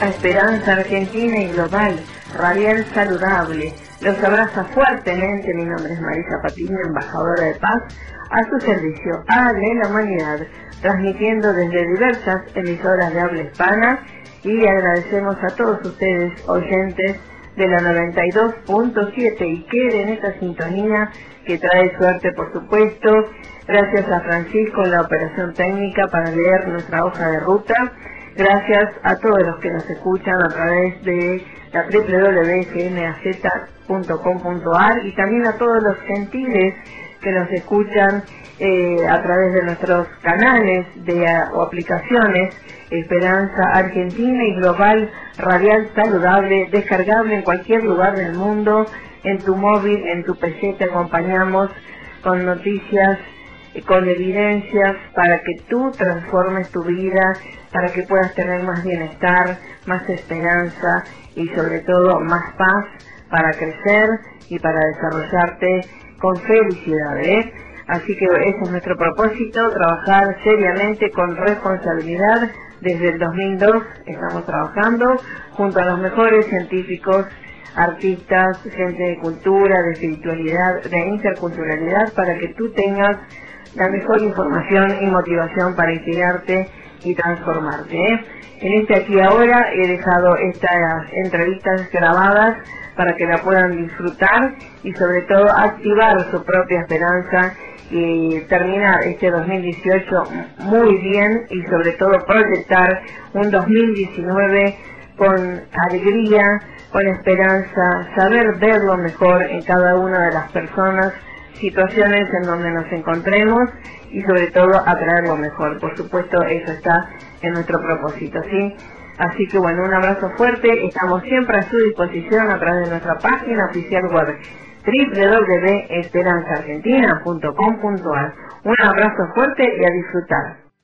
A Esperanza Argentina y Global, Radial Saludable. Los abraza fuertemente, mi nombre es Marisa Patiño, embajadora de paz, a su servicio, a la humanidad, transmitiendo desde diversas emisoras de habla hispana y agradecemos a todos ustedes, oyentes de la 92.7 y queden en esta sintonía que trae suerte, por supuesto. Gracias a Francisco en la operación técnica para leer nuestra hoja de ruta Gracias a todos los que nos escuchan a través de la www.gmaz.com.ar y también a todos los gentiles que nos escuchan eh, a través de nuestros canales de, o aplicaciones Esperanza Argentina y Global Radial Saludable, descargable en cualquier lugar del mundo, en tu móvil, en tu PC, te acompañamos con noticias, con evidencias para que tú transformes tu vida para que puedas tener más bienestar, más esperanza y sobre todo más paz para crecer y para desarrollarte con felicidad. ¿eh? Así que ese es nuestro propósito, trabajar seriamente con responsabilidad. Desde el 2002 estamos trabajando junto a los mejores científicos, artistas, gente de cultura, de espiritualidad, de interculturalidad, para que tú tengas la mejor información y motivación para inspirarte y transformarte. ¿eh? En este aquí ahora he dejado estas entrevistas grabadas para que la puedan disfrutar y sobre todo activar su propia esperanza y terminar este 2018 muy bien y sobre todo proyectar un 2019 con alegría, con esperanza, saber ver lo mejor en cada una de las personas, situaciones en donde nos encontremos y sobre todo atraer lo mejor. Por supuesto, eso está en nuestro propósito, ¿sí? Así que bueno, un abrazo fuerte, estamos siempre a su disposición a través de nuestra página oficial web www.esperanzaargentina.com.ar. Un abrazo fuerte y a disfrutar.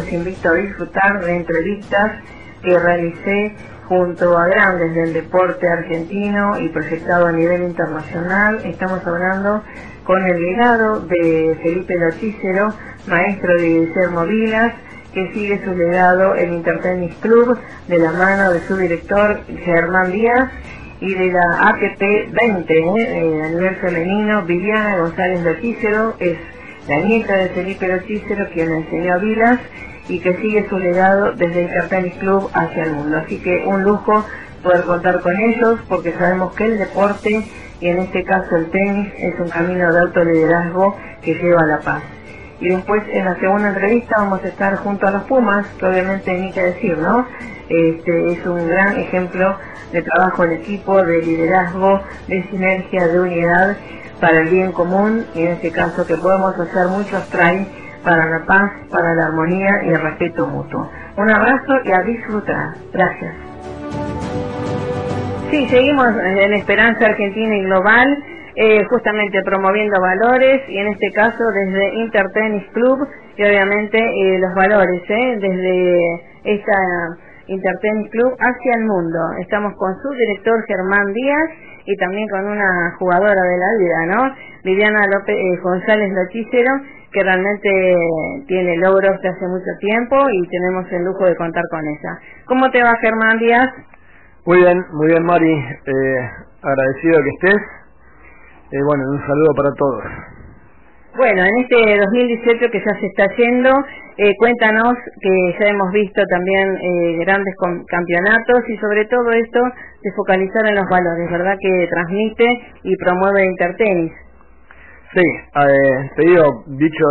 Los invito a disfrutar de entrevistas que realicé junto a grandes del deporte argentino y proyectado a nivel internacional. Estamos hablando con el legado de Felipe Lotícero, maestro de Guillermo Vilas, que sigue su legado en Intertennis Club de la mano de su director Germán Díaz y de la ATP 20 eh, a nivel femenino, Viviana González Lotícero es la nieta de Felipe Lotícero quien enseñó a Vilas y que sigue su legado desde Intertennis Club hacia el mundo. Así que un lujo poder contar con ellos porque sabemos que el deporte y en este caso el tenis es un camino de autoliderazgo que lleva a la paz. Y después en la segunda entrevista vamos a estar junto a los Pumas, que obviamente ni que decir, ¿no? Este es un gran ejemplo de trabajo en equipo, de liderazgo, de sinergia, de unidad para el bien común y en este caso que podemos hacer muchos try para la paz, para la armonía y el respeto mutuo. Un abrazo y a disfrutar. Gracias. Sí, seguimos en Esperanza Argentina y Global, eh, justamente promoviendo valores y en este caso desde Intertennis Club y obviamente eh, los valores, eh, desde esta Intertennis Club hacia el mundo. Estamos con su director Germán Díaz y también con una jugadora de la vida, ¿no? Viviana López González Lochicero, que realmente tiene logros de hace mucho tiempo y tenemos el lujo de contar con ella. ¿Cómo te va Germán Díaz? Muy bien, muy bien Mari, eh, agradecido que estés. Eh, bueno, un saludo para todos. Bueno, en este 2018 que ya se está yendo, eh, cuéntanos que ya hemos visto también grandes campeonatos y sobre todo esto de focalizar en los valores, ¿verdad? Que transmite y promueve Intertenis. Sí, te digo, dicho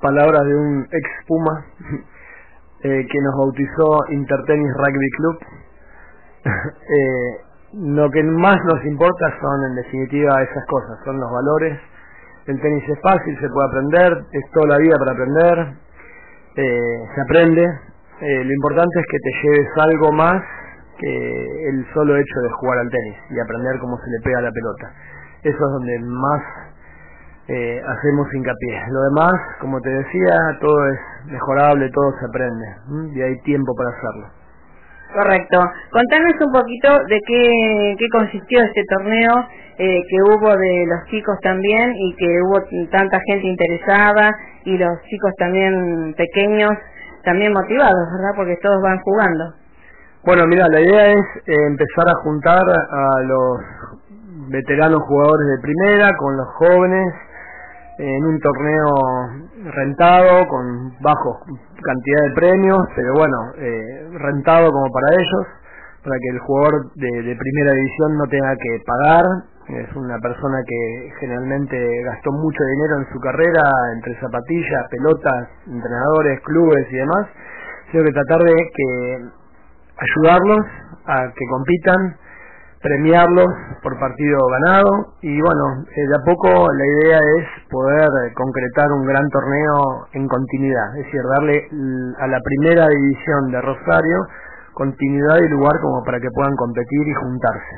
palabras de un ex Puma que nos bautizó Intertenis Rugby Club, eh, lo que más nos importa son en definitiva esas cosas, son los valores. El tenis es fácil, se puede aprender, es toda la vida para aprender, eh, se aprende. Eh, lo importante es que te lleves algo más que el solo hecho de jugar al tenis y aprender cómo se le pega la pelota. Eso es donde más eh, hacemos hincapié. Lo demás, como te decía, todo es mejorable, todo se aprende y hay tiempo para hacerlo. Correcto. Contanos un poquito de qué, consistió este torneo eh, que hubo de los chicos también y que hubo tanta gente interesada y los chicos también pequeños también motivados, ¿verdad? Porque todos van jugando. Bueno, mira, la idea es eh, empezar a juntar a los veteranos jugadores de primera con los jóvenes en un torneo rentado con bajo cantidad de premios, pero bueno, eh, rentado como para ellos, para que el jugador de, primera división no tenga que pagar. Es una persona que generalmente gastó mucho dinero en su carrera, entre zapatillas, pelotas, entrenadores, clubes y demás, sino que tratar de que ayudarlos a que compitan premiarlos por partido ganado y bueno, eh, de a poco la idea es poder eh, concretar un gran torneo en continuidad, es decir, darle a la primera división de Rosario continuidad y lugar como para que puedan competir y juntarse.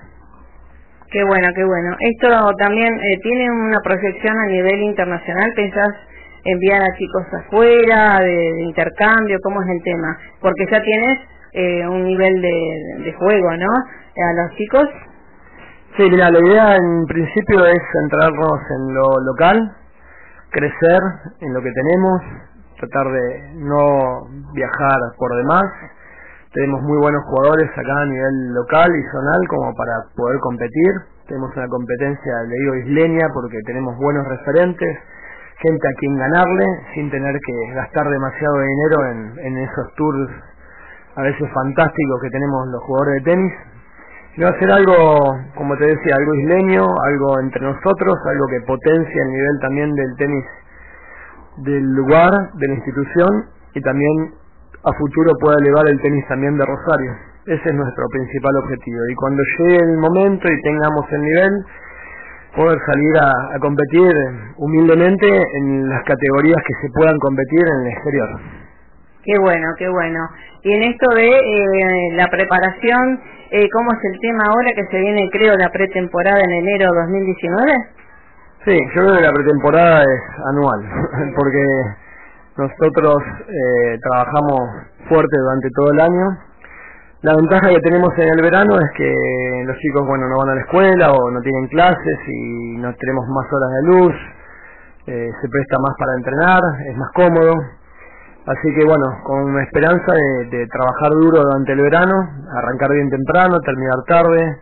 Qué bueno, qué bueno. Esto también eh, tiene una proyección a nivel internacional, ¿pensás enviar a chicos afuera, de, intercambio? ¿Cómo es el tema? Porque ya tienes un nivel de, de juego, ¿no? A los chicos? Sí, mira, la idea en principio es centrarnos en lo local, crecer en lo que tenemos, tratar de no viajar por demás. Tenemos muy buenos jugadores acá a nivel local y zonal como para poder competir. Tenemos una competencia, le digo isleña, porque tenemos buenos referentes, gente a quien ganarle sin tener que gastar demasiado dinero en, en esos tours a veces fantásticos que tenemos los jugadores de tenis a hacer algo, como te decía, algo isleño, algo entre nosotros, algo que potencia el nivel también del tenis del lugar, de la institución y también a futuro pueda elevar el tenis también de Rosario. Ese es nuestro principal objetivo. Y cuando llegue el momento y tengamos el nivel, poder salir a, a competir humildemente en las categorías que se puedan competir en el exterior. Qué bueno, qué bueno. Y en esto de eh, la preparación, eh, ¿cómo es el tema ahora que se viene, creo, la pretemporada en enero 2019? Sí, yo creo que la pretemporada es anual, porque Nosotros eh, trabajamos fuerte durante todo el año. La ventaja que tenemos en el verano es que los chicos, bueno, no van a la escuela o no tienen clases y no tenemos más horas de luz, eh, se presta más para entrenar, es más cómodo. Así que bueno, con esperanza de, trabajar duro durante el verano, arrancar bien temprano, terminar tarde,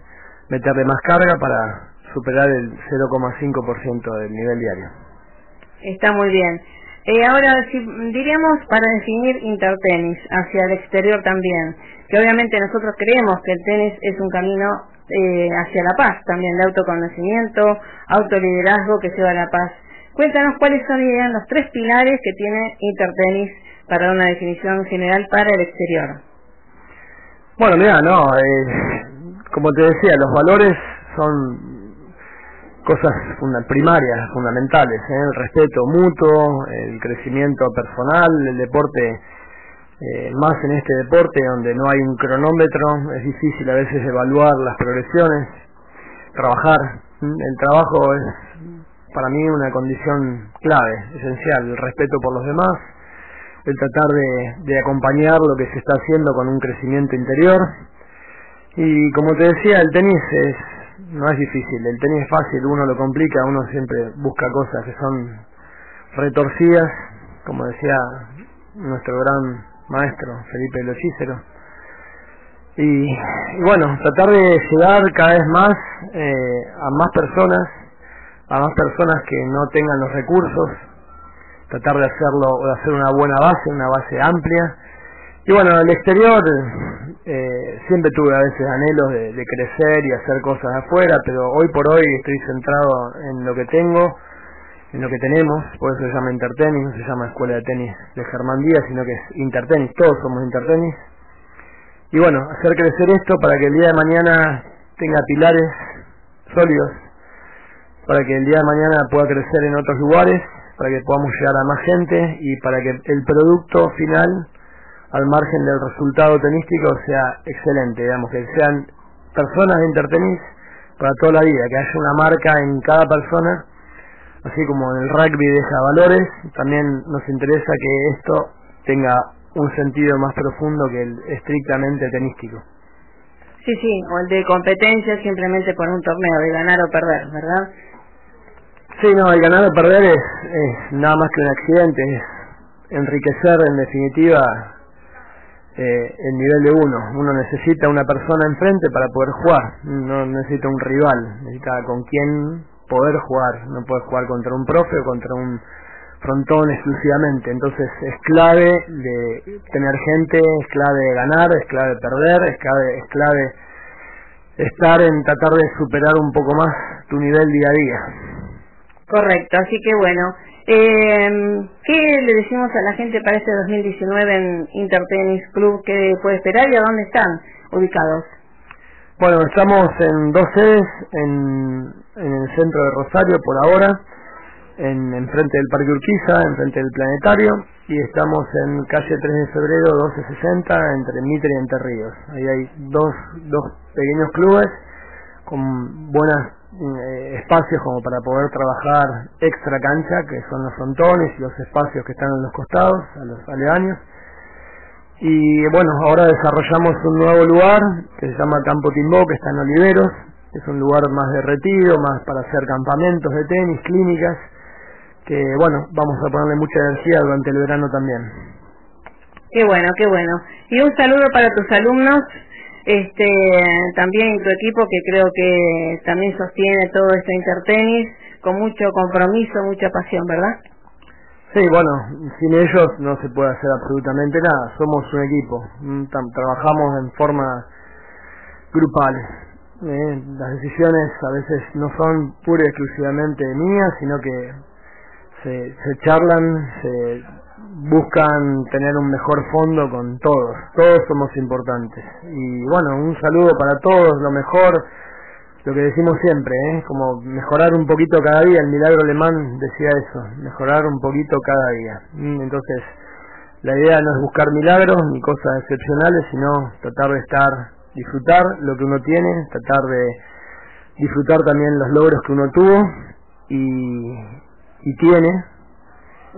meterle más carga para superar el 0,5% del nivel diario. Está muy bien. Eh, ahora, si, diríamos para definir intertenis hacia el exterior también, que obviamente nosotros creemos que el tenis es un camino eh, hacia la paz, también de autoconocimiento, autoliderazgo que lleva a la paz. Cuéntanos cuáles son los tres pilares que tiene Intertenis para una definición general para el exterior. Bueno, mira, no, eh, como te decía, los valores son cosas primarias, fundamentales, ¿eh? el respeto mutuo, el crecimiento personal, el deporte, eh, más en este deporte donde no hay un cronómetro, es difícil a veces evaluar las progresiones, trabajar, el trabajo es para mí una condición clave, esencial, el respeto por los demás, el tratar de, acompañar lo que se está haciendo con un crecimiento interior. Y como te decía, el tenis es, no es difícil, el tenis es fácil, uno lo complica, uno siempre busca cosas que son retorcidas, como decía nuestro gran maestro Felipe Lochícero. Y, y, bueno, tratar de llegar cada vez más eh, a más personas, a más personas que no tengan los recursos, tratar de hacerlo, de hacer una buena base, una base amplia. Y bueno, en el exterior eh, siempre tuve a veces anhelos de, crecer y hacer cosas afuera, pero hoy por hoy estoy centrado en lo que tengo, en lo que tenemos, por eso se llama Intertenis, no se llama Escuela de Tenis de Germán Díaz, sino que es Intertenis, todos somos Intertenis. Y bueno, hacer crecer esto para que el día de mañana tenga pilares sólidos, para que el día de mañana pueda crecer en otros lugares para que podamos llegar a más gente y para que el producto final, al margen del resultado tenístico, sea excelente, digamos, que sean personas de intertenis para toda la vida, que haya una marca en cada persona, así como en el rugby deja valores, también nos interesa que esto tenga un sentido más profundo que el estrictamente tenístico. Sí, sí, o el de competencia simplemente por un torneo, de ganar o perder, ¿verdad? Sí, no, el ganar o perder es, nada más que un accidente, es enriquecer en definitiva eh, el nivel de uno. Uno necesita una persona enfrente para poder jugar, no necesita un rival, necesita con quién poder jugar, no puede jugar contra un profe o contra un frontón exclusivamente, entonces es clave de tener gente, es clave ganar, es clave de perder, es clave, es clave estar en tratar de superar un poco más tu nivel día a día. Correcto, así que bueno, eh, ¿qué le decimos a la gente para este 2019 en Intertenis Club? ¿Qué puede esperar y a dónde están ubicados? Bueno, estamos en dos sedes, en, el centro de Rosario por ahora, en, en frente del Parque Urquiza, en frente del Planetario, y estamos en calle 3 de febrero 1260 entre Mitre y Entre Ríos. Ahí hay dos, dos pequeños clubes con buenas eh, espacios como para poder trabajar extra cancha, que son los frontones y los espacios que están en los costados, a los aledaños. Y bueno, ahora desarrollamos un nuevo lugar que se llama Campo Timbó, que está en Oliveros, es un lugar más de retiro, más para hacer campamentos de tenis, clínicas, que bueno, vamos a ponerle mucha energía durante el verano también. Qué bueno, qué bueno. Y un saludo para tus alumnos este también tu equipo que creo que también sostiene todo este intertenis con mucho compromiso, mucha pasión, ¿verdad? Sí, bueno, sin ellos no se puede hacer absolutamente nada, somos un equipo, mm, trabajamos en forma grupal. ¿eh? Las decisiones a veces no son pura y exclusivamente mías, sino que se, se charlan, se buscan tener un mejor fondo con todos, todos somos importantes. Y bueno, un saludo para todos, lo mejor, lo que decimos siempre, ¿eh? como mejorar un poquito cada día, el milagro alemán decía eso, mejorar un poquito cada día. Mm, entonces, la idea no es buscar milagros ni cosas excepcionales, sino tratar de estar, disfrutar lo que uno tiene, tratar de disfrutar también los logros que uno tuvo y, y tiene,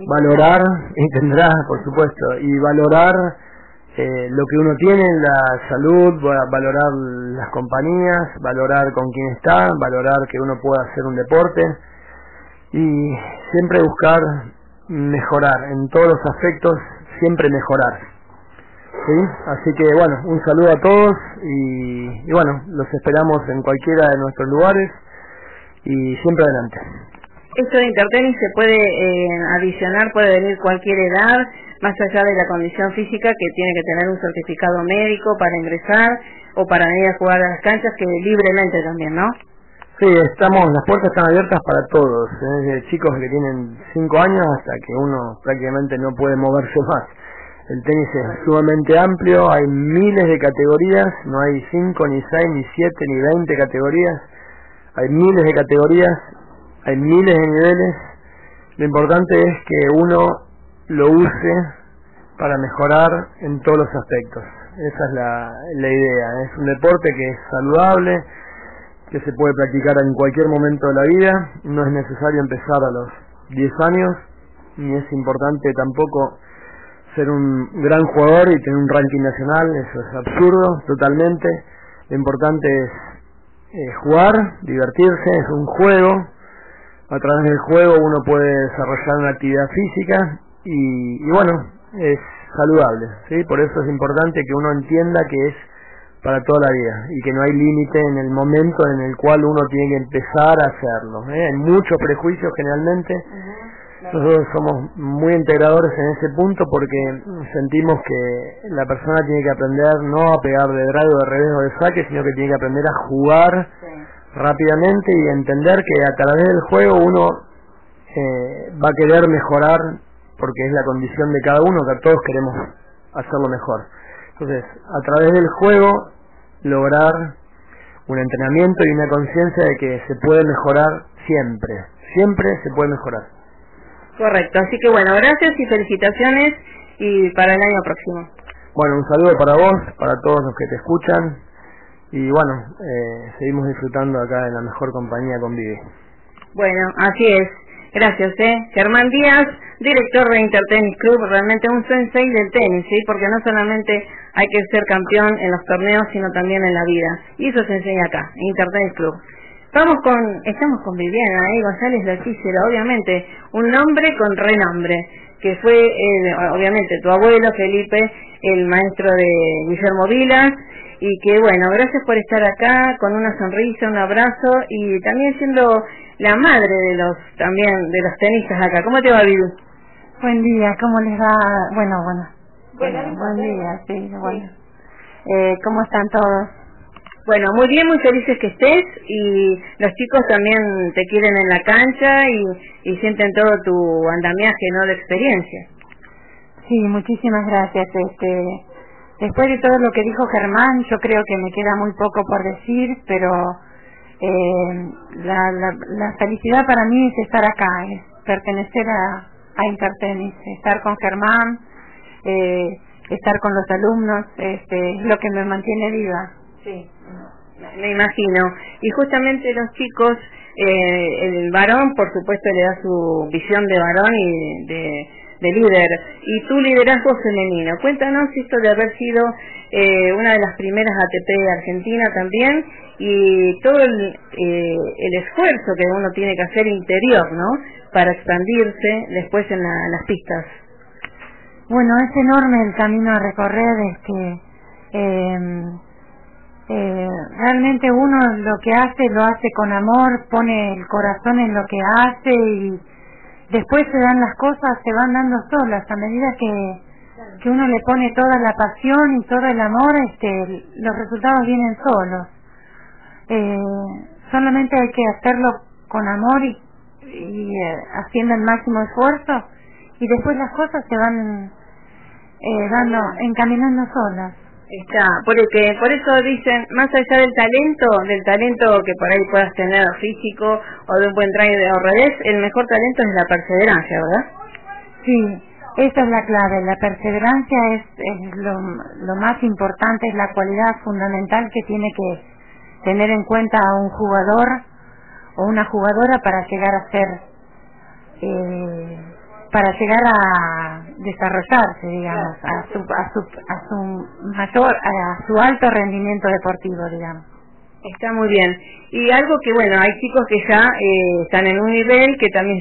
valorar, y tendrá, por supuesto, y valorar eh, lo que uno tiene, la salud, valorar las compañías, valorar con quién está, valorar que uno pueda hacer un deporte y siempre buscar mejorar en todos los aspectos, siempre mejorar. ¿Sí? Así que bueno, un saludo a todos y, y bueno, los esperamos en cualquiera de nuestros lugares y siempre adelante. Esto de intertenis se puede eh, adicionar, puede venir cualquier edad, más allá de la condición física que tiene que tener un certificado médico para ingresar o para venir a jugar a las canchas, que libremente también, ¿no? Sí, estamos, las puertas están abiertas para todos, ¿eh? desde chicos que tienen 5 años hasta que uno prácticamente no puede moverse más. El tenis es sumamente amplio, hay miles de categorías, no hay 5, ni 6, ni 7, ni 20 categorías, hay miles de categorías, hay miles de niveles. Lo importante es que uno lo use para mejorar en todos los aspectos. Esa es la, idea. Es un deporte que es saludable, que se puede practicar en cualquier momento de la vida, no es necesario empezar a los 10 años, ni es importante tampoco ser un gran jugador y tener un ranking nacional, eso es absurdo totalmente. Lo importante es eh, jugar, divertirse, es un juego. A través del juego uno puede desarrollar una actividad física y, y bueno, es saludable, ¿sí? Por eso es importante que uno entienda que es para toda la vida y que no hay límite en el momento en el cual uno tiene que empezar a hacerlo. ¿eh? Hay muchos prejuicios generalmente. Nosotros somos muy integradores en ese punto porque sentimos que la persona tiene que aprender no a pegar de drive o de revés o de saque, sino que tiene que aprender a jugar rápidamente y entender que a través del juego uno eh, va a querer mejorar porque es la condición de cada uno que todos queremos hacerlo mejor. Entonces, a través del juego, lograr un entrenamiento y una conciencia de que se puede mejorar siempre. Siempre se puede mejorar. Correcto. Así que bueno, gracias y felicitaciones y para el año próximo. Bueno, un saludo para vos, para todos los que te escuchan y bueno, eh, seguimos disfrutando acá en la mejor compañía con Vivi. Bueno, así es. Gracias, ¿eh? Germán Díaz, director de Intertennis Club, realmente un sensei del tenis, ¿sí? Porque no solamente hay que ser campeón en los torneos, sino también en la vida. Y eso se enseña acá, en Intertennis Club. Vamos con, estamos con Viviana, ¿eh? González la obviamente, un nombre con renombre, que fue, obviamente, tu abuelo Felipe, el maestro de Guillermo Vilas, y que bueno, gracias por estar acá con una sonrisa, un abrazo y también siendo la madre de los también de los tenistas acá. ¿Cómo te va, Vivi? Buen día, ¿cómo les va? Bueno, bueno. Bueno, buen día, sí, bueno. Eh, ¿Cómo están todos? Bueno, muy bien, muy felices que estés y los chicos también te quieren en la cancha y, y sienten todo tu andamiaje, ¿no? De experiencia. Sí, muchísimas gracias. Este, después de todo lo que dijo Germán, yo creo que me queda muy poco por decir, pero eh, la, la, felicidad para mí es estar acá, es pertenecer a, a Intertenis, estar con Germán, eh, estar con los alumnos, este, es lo que me mantiene viva. Sí, me imagino. Y justamente los chicos, eh, el varón, por supuesto, le da su visión de varón y de de líder y tu liderazgo femenino. Cuéntanos esto de haber sido eh, una de las primeras ATP de Argentina también y todo el, eh, el esfuerzo que uno tiene que hacer interior, ¿no? Para expandirse después en, las pistas. Bueno, es enorme el camino a recorrer, este, eh, realmente uno lo que hace lo hace con amor, pone el corazón en lo que hace y después se dan las cosas, se van dando solas a medida que, que uno le pone toda la pasión y todo el amor, este, los resultados vienen solos. Eh, solamente hay que hacerlo con amor y, eh, haciendo el máximo esfuerzo y después las cosas se van eh, dando, encaminando solas. Está, porque por eso dicen, más allá del talento, del talento que por ahí puedas tener físico o de un buen drive de revés, el mejor talento es la perseverancia, ¿verdad? Sí, esa es la clave, la perseverancia es, lo, lo, más importante, es la cualidad fundamental que tiene que tener en cuenta a un jugador o una jugadora para llegar a ser eh, para llegar a desarrollarse, digamos, a su, a su, a su mayor, a su alto rendimiento deportivo, digamos. Está muy bien. Y algo que, bueno, hay chicos que ya eh, están en un nivel que también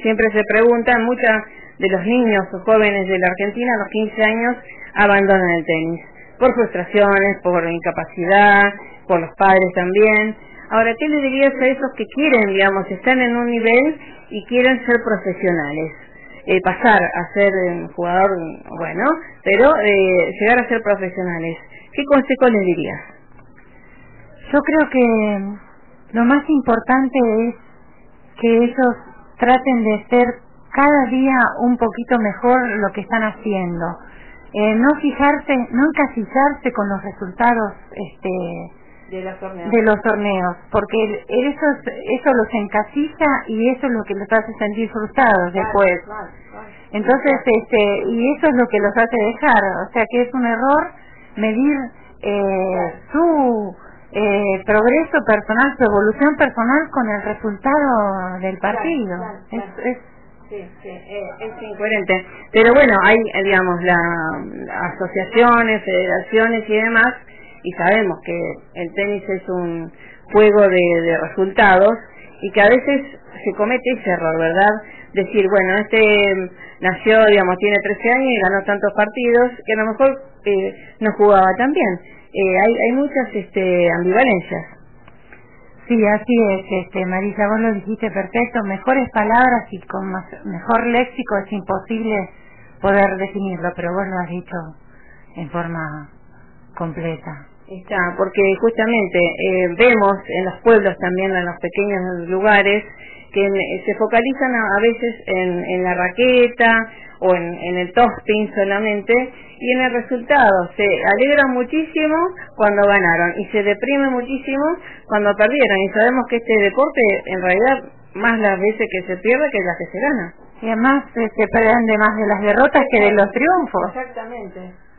siempre se preguntan, muchas de los niños o jóvenes de la Argentina a los 15 años abandonan el tenis, por frustraciones, por incapacidad, por los padres también. Ahora, ¿qué le dirías a esos que quieren, digamos, están en un nivel y quieren ser profesionales? Eh, pasar a ser un jugador, bueno, pero eh, llegar a ser profesionales. ¿Qué consejo les dirías? Yo creo que lo más importante es que ellos traten de ser cada día un poquito mejor lo que están haciendo. Eh, no fijarse, no encasillarse con los resultados este, de los torneos, porque eso eso los encasilla y eso es lo que los hace sentir frustrados después. Entonces, este y eso es lo que los hace dejar, o sea que es un error medir eh, su eh, progreso personal, su evolución personal con el resultado del partido. Es, es Sí, sí, eh, es incoherente. Pero bueno, hay, digamos, las asociaciones, federaciones y demás y sabemos que el tenis es un juego de, resultados y que a veces se comete ese error, ¿verdad? Decir, bueno, este nació, digamos, tiene 13 años y ganó tantos partidos que a lo mejor eh, no jugaba tan bien. Eh, hay, hay muchas este, ambivalencias. Sí, así es, este, Marisa, vos lo dijiste perfecto, mejores palabras y con mejor léxico es imposible poder definirlo, pero vos lo has dicho en forma completa. Está, porque justamente eh, vemos en los pueblos también, en los pequeños lugares, que se focalizan a, veces en, en, la raqueta o en, en el topping solamente y en el resultado. Se alegran muchísimo cuando ganaron y se deprime muchísimo cuando perdieron. Y sabemos que este deporte en realidad más las veces que se pierde que las que se gana. Y además eh, se aprende más de las derrotas que de los triunfos. Exactamente.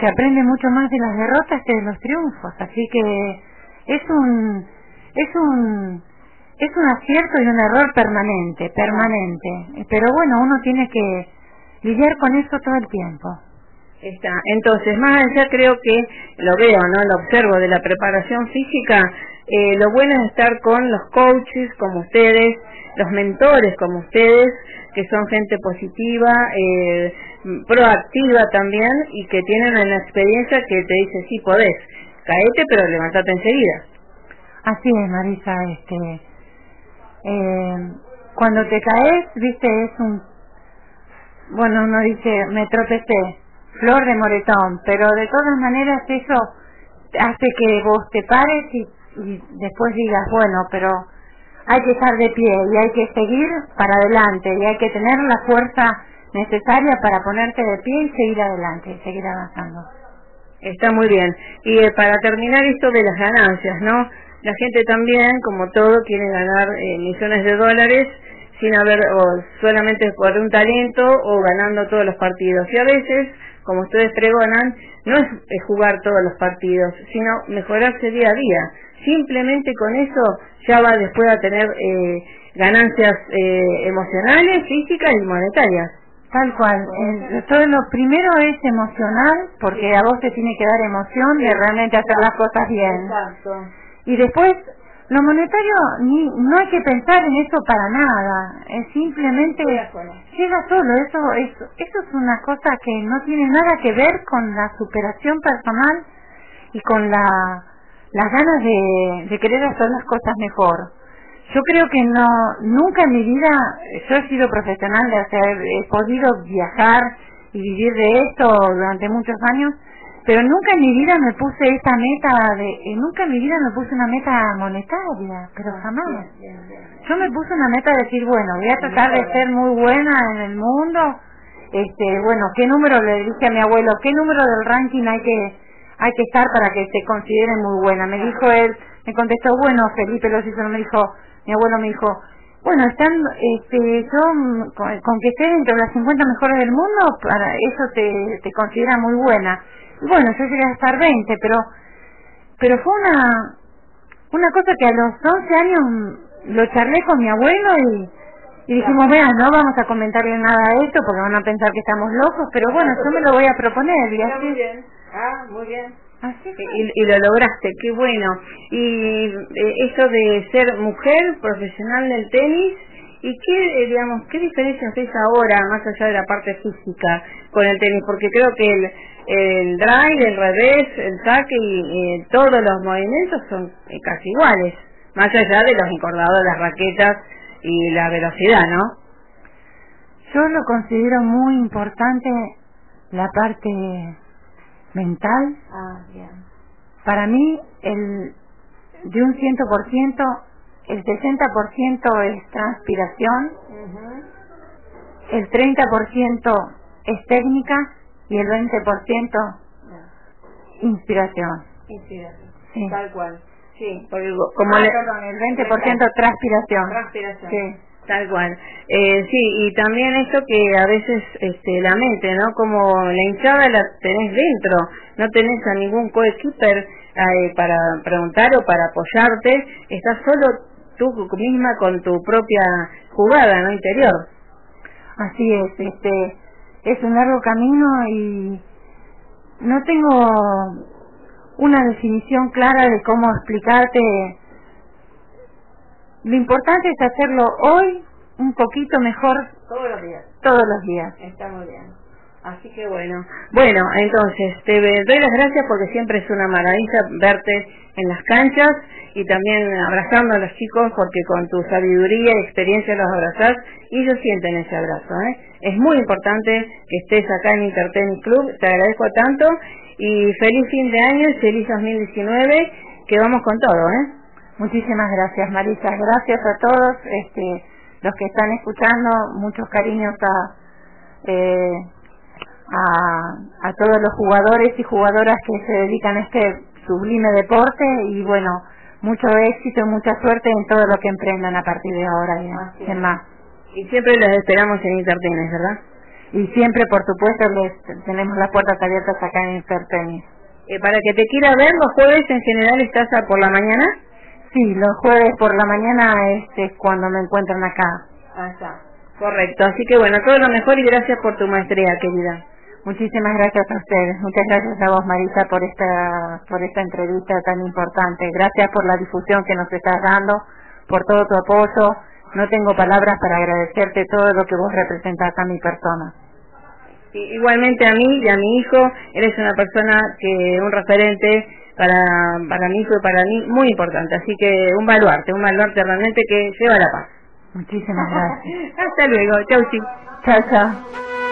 Se aprende mucho más de las derrotas que de los triunfos, así que es un es un es un acierto y un error permanente, permanente. Pero bueno, uno tiene que lidiar con eso todo el tiempo. Está. Entonces, más allá creo que lo veo, ¿no? Lo observo de la preparación física, eh, lo bueno es estar con los coaches como ustedes, los mentores como ustedes, que son gente positiva, eh, proactiva también y que tienen una experiencia que te dice, sí, podés, caete pero levantate enseguida. Así es, Marisa, este, eh, cuando te caes, viste, es un, bueno, uno dice, me tropecé, flor de moretón, pero de todas maneras eso hace que vos te pares y, y después digas, bueno, pero hay que estar de pie y hay que seguir para adelante y hay que tener la fuerza necesaria para ponerte de pie y seguir adelante y seguir avanzando. Está muy bien. Y eh, para terminar esto de las ganancias, ¿no? La gente también, como todo, quiere ganar eh, millones de dólares sin haber, o solamente por un talento o ganando todos los partidos. Y a veces, como ustedes pregonan, no es jugar todos los partidos, sino mejorarse día a día. Simplemente con eso ya va después a tener eh, ganancias eh, emocionales, físicas y monetarias. Tal cual. todo lo primero es emocional, porque a vos te tiene que dar emoción de realmente hacer las cosas bien. Exacto. Y después, lo monetario, ni, no hay que pensar en eso para nada. Es simplemente llega solo. Eso, es, eso es una cosa que no tiene nada que ver con la superación personal y con la las ganas de, de querer hacer las cosas mejor. Yo creo que no, nunca en mi vida, yo he sido profesional de hacer, he podido viajar y vivir de esto durante muchos años, pero nunca en mi vida me puse esta meta de, eh, nunca en mi vida me puse una meta monetaria, pero jamás. Yo me puse una meta de decir, bueno, voy a tratar de ser muy buena en el mundo, este, bueno, ¿qué número le dije a mi abuelo? ¿Qué número del ranking hay que hay que estar para que se considere muy buena. Me dijo él, me contestó, bueno, Felipe lo hizo, me dijo, mi abuelo me dijo, bueno, están, este, yo, con, que esté entre las 50 mejores del mundo, para eso te, te considera muy buena. Y bueno, yo llegué a estar 20, pero, pero fue una, una cosa que a los 11 años lo charlé con mi abuelo y, Y dijimos, vean, no vamos a comentarle nada a esto porque van a pensar que estamos locos, pero bueno, yo me lo voy a proponer. Y así... Ah, muy bien. Así. Y, y lo lograste, qué bueno. Y eh, eso de ser mujer profesional del tenis, ¿y qué, eh, digamos, qué diferencia ves ahora, más allá de la parte física, con el tenis? Porque creo que el, el drive, el revés, el saque y, y todos los movimientos son eh, casi iguales, más allá de los encordados, las raquetas y la velocidad, ¿no? Yo lo considero muy importante la parte mental. Ah, bien. Para mí, el de un 100%, el 60% es transpiración, el 30% es técnica y el 20% inspiración. Inspiración. Sí. Tal cual. Sí, porque como Ah, le... perdón, el 20% transpiración. Transpiración. Sí. Tal cual. Eh, sí, y también eso que a veces este, la mente, ¿no? Como la hinchada la tenés dentro, no tenés a ningún coequiper eh, para preguntar o para apoyarte, estás solo tú misma con tu propia jugada, ¿no? Interior. Así es, este es un largo camino y no tengo una definición clara de cómo explicarte. Lo importante es hacerlo hoy un poquito mejor Todos los días. todos los días. Está muy bien. Así que bueno. Bueno, entonces te doy las gracias porque siempre es una maravilla verte en las canchas y también abrazando a los chicos porque con tu sabiduría y experiencia los abrazás y ellos sienten ese abrazo. ¿eh? Es muy importante que estés acá en Intertennis Club, te agradezco tanto y feliz fin de año y feliz 2019 que vamos con todo. ¿eh? Muchísimas gracias, Marisa. Gracias a todos este, los que están escuchando. Muchos cariños a, eh, a, a todos los jugadores y jugadoras que se dedican a este sublime deporte y bueno, mucho éxito y mucha suerte en todo lo que emprendan a partir de ahora y en más. Y siempre los esperamos en Intertennis, ¿verdad? Y siempre, por supuesto, les tenemos las puertas abiertas acá en Intertenis. Eh, para que te quiera ver, los jueves en general estás a por la mañana. Sí, los jueves por la mañana este, es cuando me encuentran acá. Está. Correcto, así que bueno, todo lo mejor y gracias por tu maestría, querida. Muchísimas gracias a ustedes. Muchas gracias a vos, Marisa, por esta, por esta entrevista tan importante. Gracias por la difusión que nos estás dando, por todo tu apoyo. No tengo palabras para agradecerte todo lo que vos representás a mi persona. Igualmente a mí y a mi hijo, eres una persona que, un referente para, para mi hijo y para mí muy importante, así que un baluarte, un baluarte realmente que lleva la paz. Muchísimas gracias. Hasta luego, chau, sí. Chao, chao.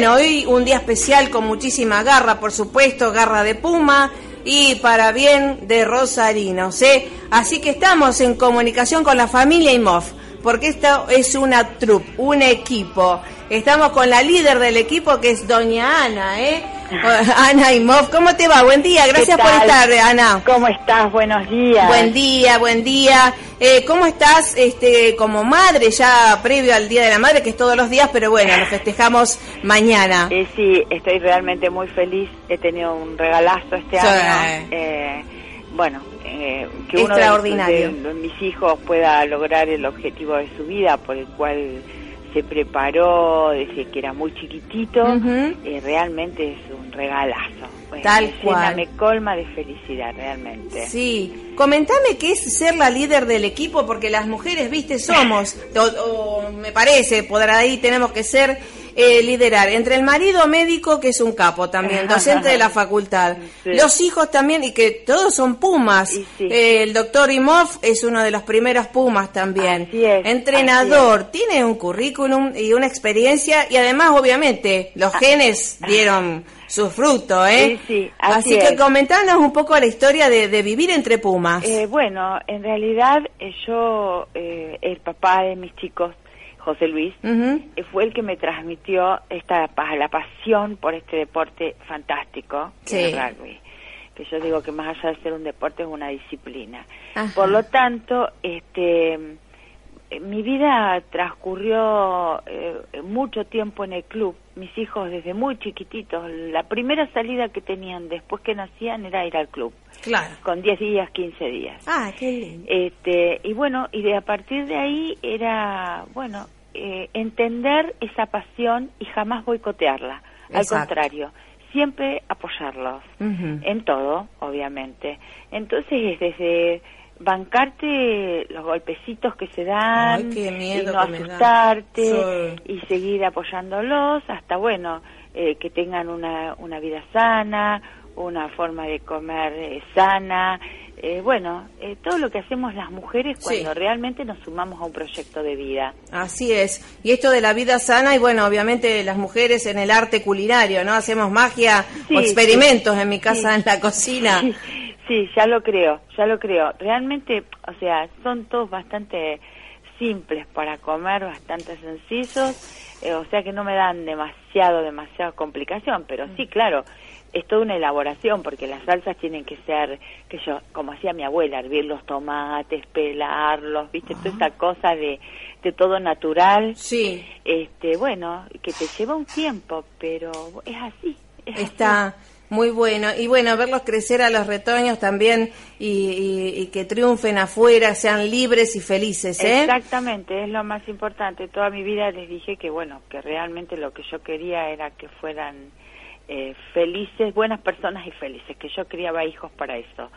Bueno, hoy un día especial con muchísima garra, por supuesto, garra de puma y para bien de Rosarinos, ¿eh? Así que estamos en comunicación con la familia IMOF, porque esto es una troupe, un equipo. Estamos con la líder del equipo que es doña Ana, ¿eh? Ana Imov, ¿cómo te va? Buen día, gracias por estar, Ana. ¿Cómo estás? Buenos días. Buen día, buen día. Eh, ¿Cómo estás este, como madre ya previo al Día de la Madre, que es todos los días, pero bueno, lo festejamos mañana? Eh, sí, estoy realmente muy feliz. He tenido un regalazo este año. Eh, bueno, eh, que uno de, de mis hijos pueda lograr el objetivo de su vida por el cual se preparó desde que era muy chiquitito, eh, realmente es un regalazo. Tal cual. Me colma de felicidad, realmente. Sí. Comentame qué es ser la líder del equipo, porque las mujeres, viste, somos, o, me parece, por ahí tenemos que ser eh, liderar entre el marido médico, que es un capo también, docente de la facultad, los hijos también, y que todos son pumas. Eh, el doctor Imov es uno de los primeros pumas también. Entrenador, tiene un currículum y una experiencia, y además, obviamente, los genes dieron su fruto, ¿eh? Sí, así, que comentanos un poco la historia de, vivir entre pumas. Eh, bueno, en realidad yo, el papá de mis chicos, José Luis, eh, fue el que me transmitió esta la pasión por este deporte fantástico, que rugby. Que yo digo que más allá de ser un deporte es una disciplina. Por lo tanto, este mi vida transcurrió eh, mucho tiempo en el club. Mis hijos desde muy chiquititos, la primera salida que tenían después que nacían era ir al club. Claro. Con 10 días, 15 días. Ah, qué lindo. Este, y bueno, y de a partir de ahí era, bueno, eh, entender esa pasión y jamás boicotearla. Al contrario, siempre apoyarlos en todo, obviamente. Entonces, desde bancarte los golpecitos que se dan y no asustarte y seguir apoyándolos hasta bueno eh, que tengan una, una vida sana una forma de comer eh, sana eh, bueno, eh, todo lo que hacemos las mujeres cuando realmente nos sumamos a un proyecto de vida. Así es. Y esto de la vida sana, y bueno, obviamente las mujeres en el arte culinario, ¿no? Hacemos magia o experimentos en mi casa en la cocina. Sí, ya lo creo, ya lo creo. Realmente, o sea, son todos bastante simples para comer, bastante sencillos, eh, o sea que no me dan demasiado, demasiada complicación, pero sí, claro, es toda una elaboración porque las salsas tienen que ser, que yo, como hacía mi abuela, hervir los tomates, pelarlos, viste, toda esta cosa de, de todo natural. Sí. Este, bueno, que te lleva un tiempo, pero es así. Está muy bueno. Y bueno, verlos crecer a los retoños también y, y, que triunfen afuera, sean libres y felices, ¿eh? Exactamente, es lo más importante. Toda mi vida les dije que, bueno, que realmente lo que yo quería era que fueran eh, felices, buenas personas y felices, que yo criaba hijos para eso.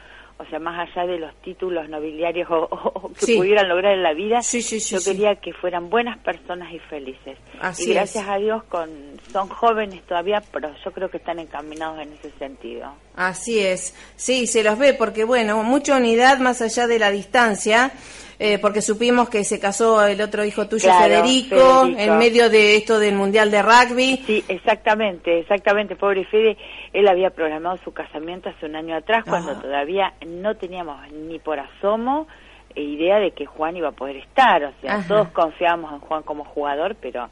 O sea, más allá de los títulos nobiliarios o, que pudieran lograr en la vida, yo quería que fueran buenas personas y felices. y gracias a Dios con, son jóvenes todavía, pero yo creo que están encaminados en ese sentido. Así es, sí, se los ve porque, bueno, mucha unidad más allá de la distancia eh, porque supimos que se casó el otro hijo tuyo, Federico, en medio de esto del Mundial de Rugby. Sí, exactamente, exactamente, pobre Fede, él había programado su casamiento hace un año atrás, cuando todavía no teníamos ni por asomo idea de que Juan iba a poder estar, o sea, todos confiábamos en Juan como jugador, pero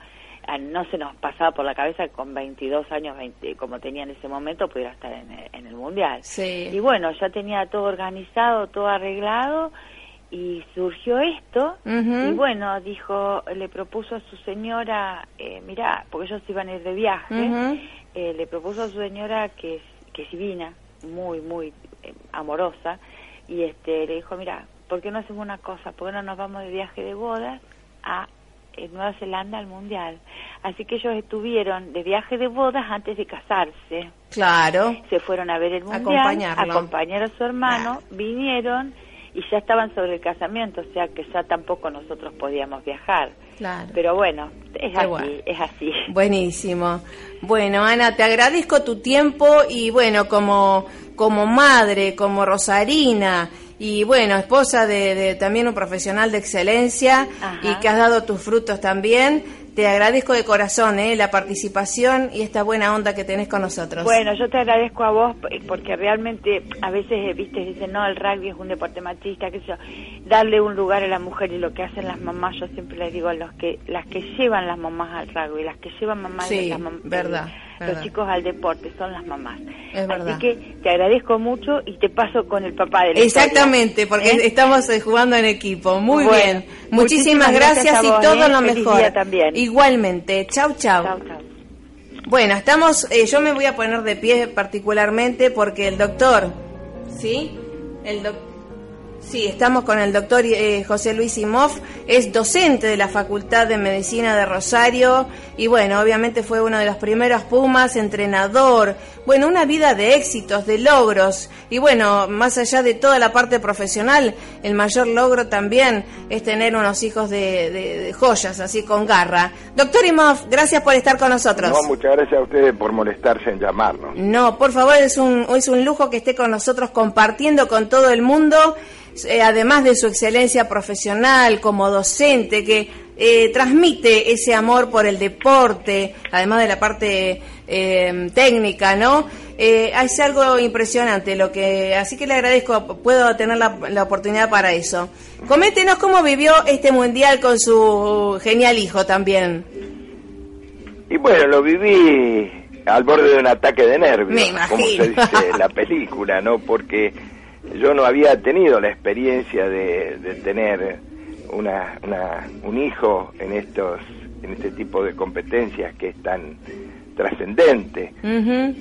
ah, no se nos pasaba por la cabeza que con 22 años, 20, como tenía en ese momento, pudiera estar en el, en el Mundial. Sí. Y bueno, ya tenía todo organizado, todo arreglado, y surgió esto y bueno dijo le propuso a su señora eh, mira porque ellos iban a ir de viaje eh, le propuso a su señora que que es divina muy muy eh, amorosa y este le dijo mira por qué no hacemos una cosa por qué no nos vamos de viaje de bodas a Nueva Zelanda al mundial así que ellos estuvieron de viaje de bodas antes de casarse. Claro. Se fueron a ver el mundial acompañar a su hermano vinieron y ya estaban sobre el casamiento, o sea que ya tampoco nosotros podíamos viajar. Claro. Pero bueno, es así, es así. Buenísimo. Bueno, Ana, te agradezco tu tiempo y bueno, como, como madre, como Rosarina y bueno, esposa de, también un profesional de excelencia y que has dado tus frutos también, te agradezco de corazón ¿eh? la participación y esta buena onda que tenés con nosotros. Bueno, yo te agradezco a vos porque realmente a veces, eh, viste, dicen, no, el rugby es un deporte machista, sé yo. Darle un lugar a la mujer y lo que hacen las mamás, yo siempre les digo, los que las que llevan las mamás al rugby, las que llevan mamás sí, las mamás, verdad, los chicos al deporte son las mamás. Es verdad. Así que te agradezco mucho y te paso con el papá del Exactamente, porque ¿Eh? estamos eh, jugando en equipo. Muy Bueno, bien. Muchísimas, muchísimas gracias, y todo ¿eh? lo mejor. también. Igualmente. Chau, chau. Chau, chau. Bueno, estamos, eh, yo me voy a poner de pie particularmente porque el doctor, ¿sí? El doc- Sí, estamos con el doctor eh, José Luis Simov, es docente de la Facultad de Medicina de Rosario y bueno, obviamente fue uno de los primeros Pumas, entrenador, bueno, una vida de éxitos, de logros y bueno, más allá de toda la parte profesional, el mayor logro también es tener unos hijos de, de- de joyas, así con garra. Doctor Imov, gracias por estar con nosotros. No, muchas gracias a ustedes por molestarse en llamarnos. No, por favor, es un, es un lujo que esté con nosotros compartiendo con todo el mundo, eh, además de su excelencia profesional como docente, que eh, transmite ese amor por el deporte, además de la parte eh, técnica, ¿no? Eh, es algo impresionante lo que, así que le agradezco, puedo tener la, la oportunidad para eso. Coméntenos cómo vivió este mundial con su genial hijo también. Y bueno, lo viví al borde de un ataque de nervios, Me como se imagino. dice en la película, ¿no? Porque yo no había tenido la experiencia de, de tener una, una- un hijo en estos en este tipo de competencias que es tan trascendente.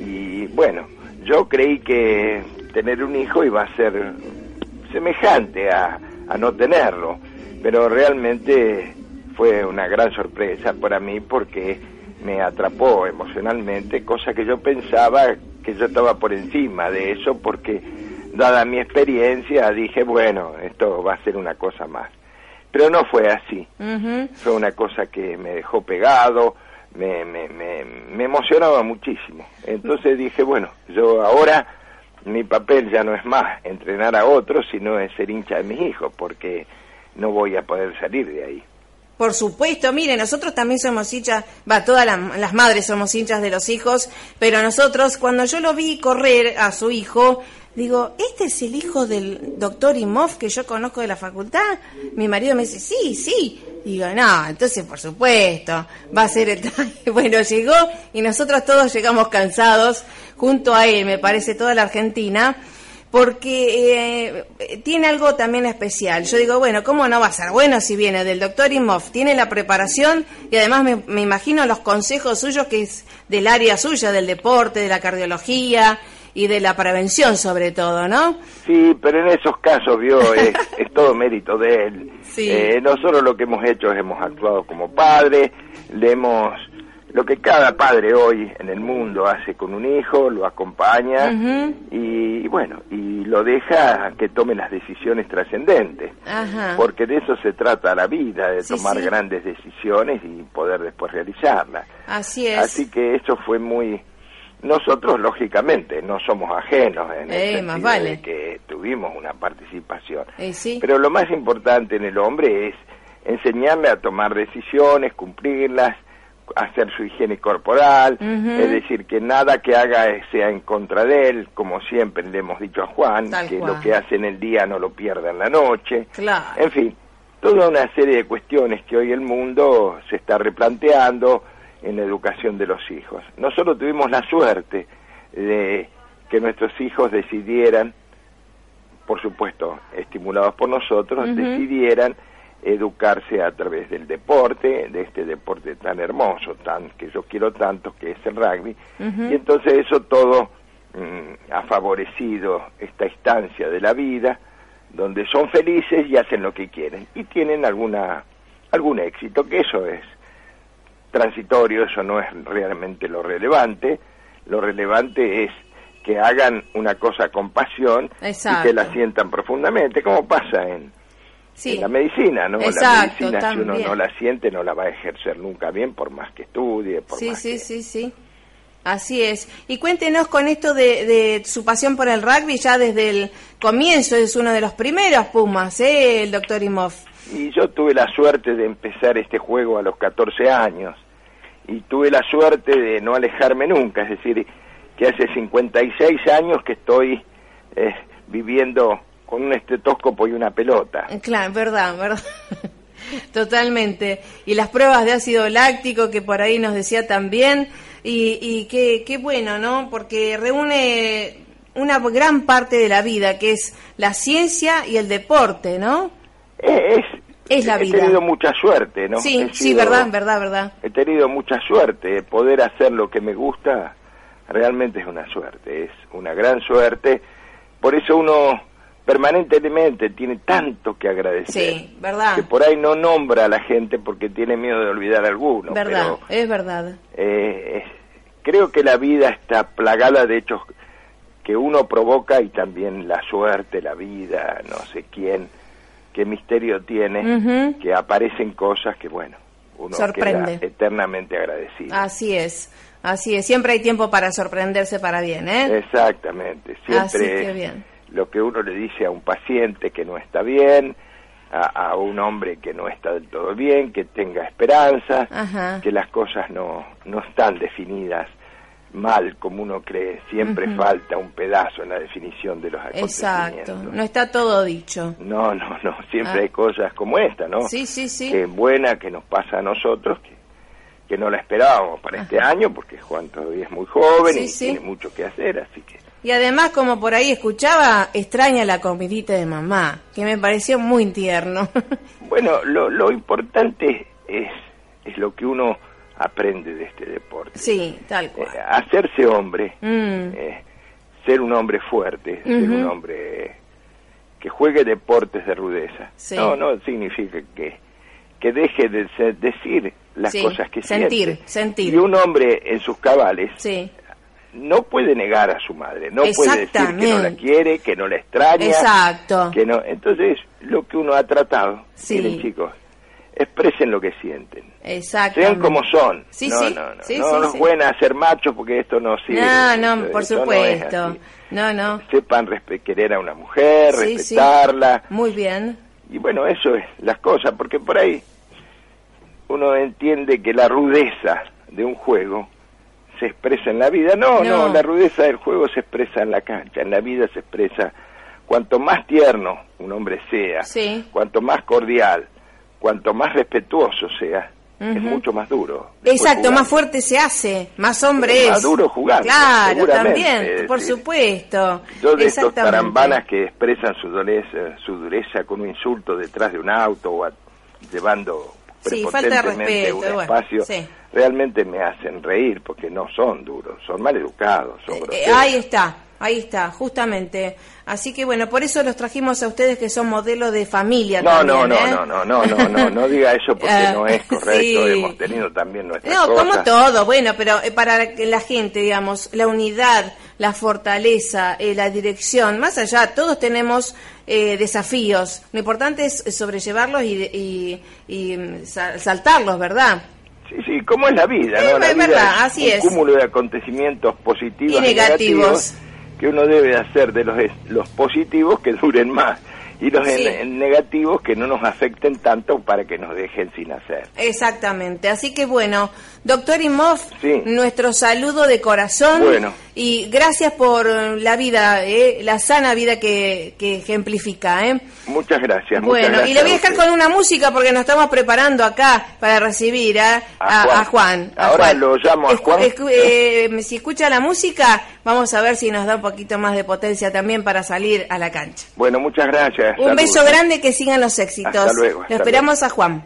Y bueno, yo creí que tener un hijo iba a ser semejante a, a no tenerlo, pero realmente fue una gran sorpresa para mí porque me atrapó emocionalmente, cosa que yo pensaba que yo estaba por encima de eso porque dada mi experiencia dije, bueno, esto va a ser una cosa más. Pero no fue así fue una cosa que me dejó pegado, me, me, me, me emocionaba muchísimo. Entonces dije, bueno, yo ahora mi papel ya no es más entrenar a otros, sino es ser hincha de mis hijos, porque no voy a poder salir de ahí. Por supuesto, mire, nosotros también somos hinchas, va, todas la- las madres somos hinchas de los hijos, pero nosotros, cuando yo lo vi correr a su hijo, digo, ¿este es el hijo del doctor Imov que yo conozco de la facultad? Mi marido me dice, sí, sí. Digo, no, entonces por supuesto, va a ser el... bueno, llegó y nosotros todos llegamos cansados, junto a él, me parece, toda la Argentina, porque eh, tiene algo también especial. Yo digo, bueno, ¿cómo no va a ser? Bueno, si viene del doctor Imhoff, tiene la preparación y además me, me imagino los consejos suyos que es del área suya, del deporte, de la cardiología y de la prevención sobre todo, ¿no? Sí, pero en esos casos, vio, es, es todo mérito de él. Sí. Eh, nosotros lo que hemos hecho es hemos actuado como padre, le hemos lo que cada padre hoy en el mundo hace con un hijo, lo acompaña y, bueno, y lo deja que tome las decisiones trascendentes, Ajá. porque de eso se trata la vida, de Sí, tomar sí. grandes decisiones y poder después realizarlas. Así es. Así que eso fue muy... Nosotros, lógicamente, no somos ajenos en Eh, el más vale. de que tuvimos una participación. Eh, sí. Pero lo más importante en el hombre es enseñarle a tomar decisiones, cumplirlas, hacer su higiene corporal, es decir, que nada que haga sea en contra de él, como siempre le hemos dicho a Juan, Tal que lo que hace en el día no lo pierda en la noche. Claro. En fin, toda una serie de cuestiones que hoy el mundo se está replanteando en la educación de los hijos. Nosotros tuvimos la suerte de que nuestros hijos decidieran, por supuesto, estimulados por nosotros, decidieran educarse a través del deporte, de este deporte tan hermoso, tan que yo quiero tanto, que es el rugby. Y entonces eso todo mm, ha favorecido esta instancia de la vida, donde son felices y hacen lo que quieren y tienen alguna algún éxito, que eso es transitorio, eso no es realmente lo relevante. Lo relevante es que hagan una cosa con pasión Exacto. y que la sientan profundamente, como pasa en, Sí. en la medicina, ¿no? Exacto, la medicina, si uno no la siente, no la va a ejercer nunca bien, por más que estudie, por Sí, más sí, que- sí, sí. Así es. Y cuéntenos con esto de, de su pasión por el rugby, ya desde el comienzo, es uno de los primeros Pumas, ¿eh? el doctor Imhoff. Y yo tuve la suerte de empezar este juego a los 14 años y tuve la suerte de no alejarme nunca, es decir, que hace 56 años que estoy eh, viviendo con un estetoscopo y una pelota. Claro, verdad, verdad. Totalmente. Y las pruebas de ácido láctico que por ahí nos decía también, y, y qué bueno, ¿no? Porque reúne una gran parte de la vida, que es la ciencia y el deporte, ¿no? Es, Es la he vida. tenido mucha suerte, ¿no? Sí, He sí, verdad, verdad, verdad. He tenido mucha suerte. Poder hacer lo que me gusta realmente es una suerte, es una gran suerte. Por eso uno permanentemente tiene tanto que agradecer. Sí, verdad. Que por ahí no nombra a la gente porque tiene miedo de olvidar a alguno. verdad, Pero es verdad. eh, creo que la vida está plagada de hechos que uno provoca y también la suerte, la vida, no sé quién, qué misterio tiene, que aparecen cosas que, bueno, uno Sorprende. queda eternamente agradecido. Así es, así es. Siempre hay tiempo para sorprenderse para bien, ¿eh? Exactamente, Así siempre que bien. lo que uno le dice a un paciente que no está bien, a, a un hombre que no está del todo bien, que tenga esperanza, Ajá. que las cosas no, no están definidas mal como uno cree, siempre falta un pedazo en la definición de los acontecimientos. Exacto, no está todo dicho. No, no, no, siempre Ah. hay cosas como esta, ¿no? Sí, sí, sí. Que buena que nos pasa a nosotros, que, que no la esperábamos para este año, porque Juan todavía es muy joven Sí, y sí. tiene mucho que hacer, así que Y además, como por ahí escuchaba, extraña la comidita de mamá, que me pareció muy tierno. Bueno, lo, lo importante es, es lo que uno aprende de este deporte. sí, tal Eh, cual. hacerse hombre, Mm, eh, ser un hombre fuerte, ser un hombre que juegue deportes de rudeza. Sí. No, no significa que, que deje de decir las Sí, cosas que sentir, siente. sentir. Y un hombre en sus cabales sí, no puede negar a su madre, no puede decir que no la quiere, que no la extraña, exacto. que no. Entonces, lo que uno ha tratado, Sí. miren chicos, expresen lo que sienten. Exacto. Sean como son. Sí, no, sí, no, no, sí, no sí. pueden hacer machos porque esto no sirve. No, no, Esto- por esto es supuesto. No, no. Sepan querer a una mujer, respetarla. Muy bien. Y bueno, eso es las cosas, porque por ahí uno entiende que la rudeza de un juego se expresa en la vida. No, no, No. la rudeza del juego se expresa en la cancha, en la vida se expresa cuanto más tierno un hombre sea, Sí. cuanto más cordial, cuanto más respetuoso sea, es mucho más duro. Exacto, jugar. más fuerte se hace, más hombre es. Más duro jugando, Claro, seguramente, también, por supuesto. Yo de estos tarambanas que expresan su dureza, su dureza con un insulto detrás de un auto o a- llevando Sí, falta de respeto, un bueno, espacio, sí. realmente me hacen reír porque no son duros, son mal educados, son Eh, groseros. ahí está, ahí está, justamente. Así que bueno, por eso los trajimos a ustedes que son modelos de familia no, no, también, no, ¿eh? no, no, no, no, no, no diga eso porque Ah, no es correcto, sí. hemos tenido también nuestras No, cosas. como todo, bueno, pero eh, para que la gente, digamos, la unidad, la fortaleza, eh, la dirección, más allá, todos tenemos eh, desafíos. Lo importante es sobrellevarlos y, y, y, mm, sa- saltarlos, ¿verdad? Sí, sí, como es la vida, Sí, ¿no? La es vida verdad, es así un es. cúmulo de acontecimientos positivos Y y negativos. negativos que uno debe hacer de los, los positivos que duren más y los Sí. en- en negativos que no nos afecten tanto para que nos dejen sin hacer. Exactamente. Así que bueno, doctor Sí. nuestro saludo de corazón. Bueno. Y gracias por la vida, eh, la sana vida que, que ejemplifica. ¿eh? Muchas gracias. muchas Bueno, y le voy a dejar con una música porque nos estamos preparando acá para recibir a, a- a Juan. Ahora Juan. lo llamo a Juan. escu- eh, si escucha la música, vamos a ver si nos da un poquito más de potencia también para salir a la cancha. Bueno, muchas gracias. Un beso grande, que sigan los éxitos. Hasta luego, Lo esperamos a Juan.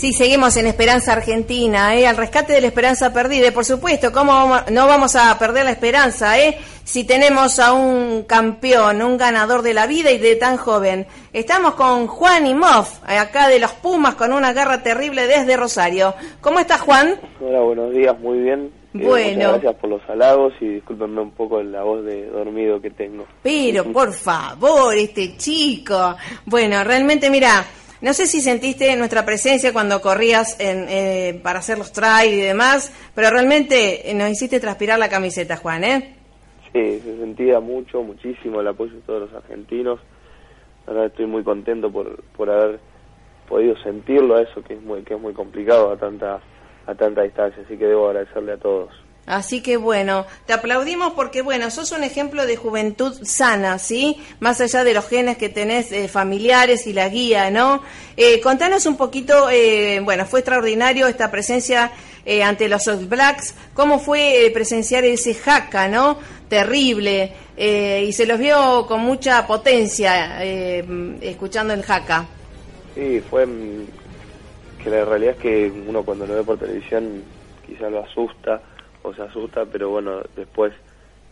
Sí, seguimos en Esperanza Argentina, ¿eh? al rescate de la esperanza perdida. Y por supuesto, ¿cómo vamos- no vamos a perder la esperanza eh? si tenemos a un campeón, un ganador de la vida y de tan joven? Estamos con Juan Imoff, acá de los Pumas, con una garra terrible desde Rosario. ¿Cómo estás, Juan? Hola, buenos días, muy bien. Eh, Bueno. gracias por los halagos y discúlpenme un poco la voz de dormido que tengo. Pero, por favor, este chico. Bueno, realmente, mira, no sé si sentiste nuestra presencia cuando corrías eh, para hacer los trail y demás, pero realmente eh, nos hiciste transpirar la camiseta, Juan, ¿eh? Sí, se sentía mucho, muchísimo el apoyo de todos los argentinos. La estoy muy contento por, por haber podido sentirlo a eso que es muy que es muy complicado a tanta a tanta distancia así que debo agradecerle a todos Así que bueno, te aplaudimos porque bueno, sos un ejemplo de juventud sana, ¿sí? Más allá de los genes que tenés eh, familiares y la guía, ¿no? Eh, contanos un poquito, eh, bueno, fue extraordinario esta presencia eh, ante los All Blacks, ¿cómo fue eh, presenciar ese jaca, ¿no? Terrible, y se los vio con mucha potencia escuchando el jaca. Sí, fue mm, que la realidad es que uno cuando lo ve por televisión quizá lo asusta o se asusta, pero bueno, después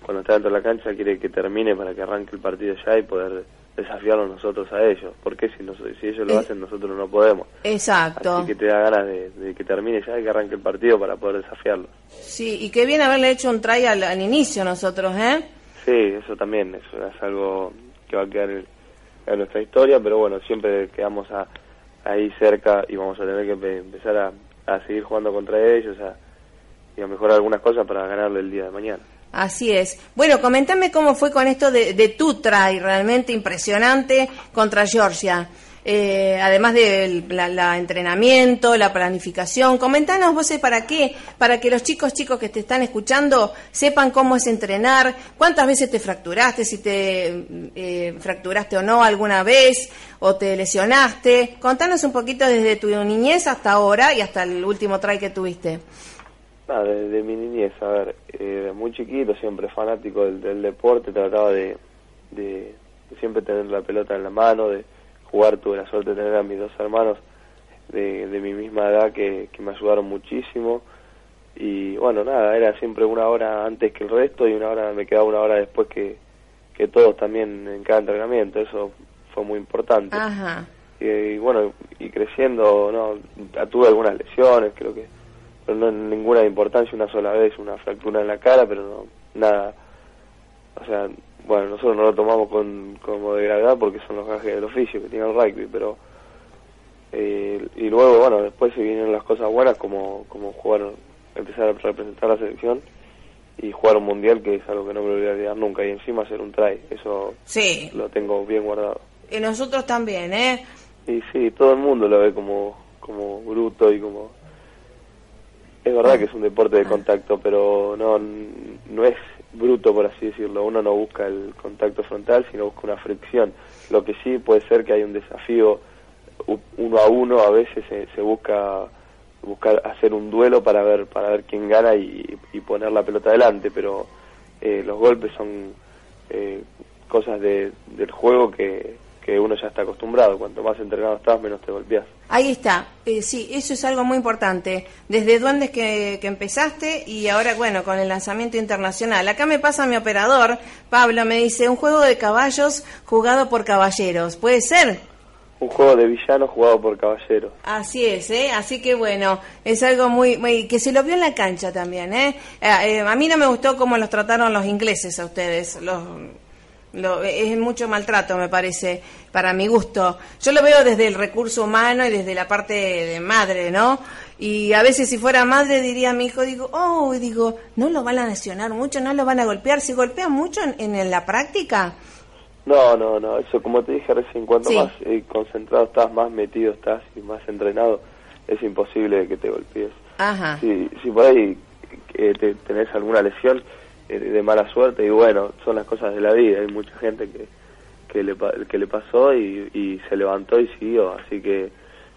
cuando está dentro de la cancha quiere que termine para que arranque el partido ya y poder desafiarlos nosotros a ellos. Porque si, nos- si ellos lo Eh. hacen, nosotros no podemos. Exacto. Así que te da ganas de, de que termine ya y que arranque el partido para poder desafiarlos. Sí, y qué bien haberle hecho un try al, al inicio nosotros, ¿eh? Sí, eso también, eso es algo que va a quedar en, en nuestra historia, pero bueno, siempre quedamos a- ahí cerca y vamos a tener que empe- empezar a, a seguir jugando contra ellos a- y a mejorar algunas cosas para ganarle el día de mañana. Así es. Bueno, comentame cómo fue con esto de, de tu try, realmente impresionante contra Georgia. Eh, además del la, entrenamiento, la planificación, comentanos vos para qué, para que los chicos chicos que te están escuchando sepan cómo es entrenar, cuántas veces te fracturaste, si te eh, fracturaste o no alguna vez, o te lesionaste. Contanos un poquito desde tu niñez hasta ahora y hasta el último try que tuviste. Nada, de, de mi niñez, a ver, eh, muy chiquito, siempre fanático del, del deporte, trataba de, de, de siempre tener la pelota en la mano, de jugar, tuve la suerte de tener a mis dos hermanos de, de mi misma edad que, que me ayudaron muchísimo y bueno, nada, era siempre una hora antes que el resto y una hora me quedaba una hora después que, que todos también en cada entrenamiento, eso fue muy importante. Ajá. Y, y bueno, y creciendo, no, tuve algunas lesiones, creo que, pero no ninguna importancia, una sola vez, una fractura en la cara, pero no, nada, o sea, bueno, nosotros no lo tomamos con, como de gravedad porque son los gajes del oficio que tiene el rugby, pero, eh, y luego, bueno, después se vienen las cosas buenas como, como jugar, empezar a representar la selección y jugar un mundial que es algo que no me lo voy a olvidar nunca y encima hacer un try, eso Sí. lo tengo bien guardado. Y nosotros también, ¿eh? Y sí, todo el mundo lo ve como, como bruto y como... Es verdad que es un deporte de contacto, pero no, no es bruto, por así decirlo. Uno no busca el contacto frontal, sino busca una fricción. Lo que sí puede ser que hay un desafío uno a uno, a veces se, se busca buscar hacer un duelo para ver para ver quién gana y, y poner la pelota adelante, pero eh, los golpes son eh, cosas de, del juego que, que uno ya está acostumbrado. Cuanto más entrenado estás, menos te golpeas. Ahí está, Eh, sí, eso es algo muy importante. Desde Duendes que, que empezaste y ahora, bueno, con el lanzamiento internacional. Acá me pasa mi operador, Pablo, me dice, un juego de caballos jugado por caballeros. ¿Puede ser? Un juego de villanos jugado por caballeros. Así es, ¿eh? Así que bueno, es algo muy, muy- que se lo vio en la cancha también, ¿eh? Eh, eh, a mí no me gustó cómo los trataron los ingleses a ustedes, los, lo- es mucho maltrato, me parece, para mi gusto. Yo lo veo desde el recurso humano y desde la parte de madre, ¿no? Y a veces si fuera madre diría a mi hijo, digo, oh, y digo, no lo van a lesionar mucho, no lo van a golpear. Si golpean mucho en, en la práctica, No, no, no, eso como te dije recién, cuanto Sí. más eh, concentrado estás, más metido estás y más entrenado, es imposible que te golpees. ajá. Si, si por ahí eh, te, tenés alguna lesión eh, de mala suerte, y bueno, son las cosas de la vida, hay mucha gente que, que, le, que le pasó y, y se levantó y siguió, así que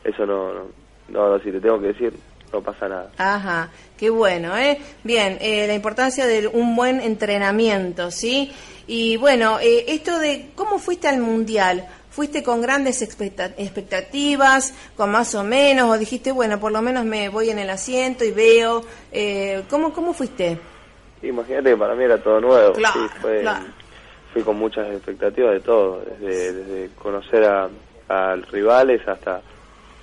eso no, no, no, no, si te tengo que decir, no pasa nada. Ajá, qué bueno, ¿eh? Bien, eh, la importancia de un buen entrenamiento, ¿sí? Y bueno, eh, esto de cómo fuiste al Mundial, ¿fuiste con grandes expecta- expectativas, con más o menos, o dijiste, bueno, por lo menos me voy en el asiento y veo, eh, ¿cómo, ¿cómo fuiste? Imagínate que para mí era todo nuevo, Claro, sí, fue, claro. fui con muchas expectativas de todo, desde, desde conocer a, a rivales hasta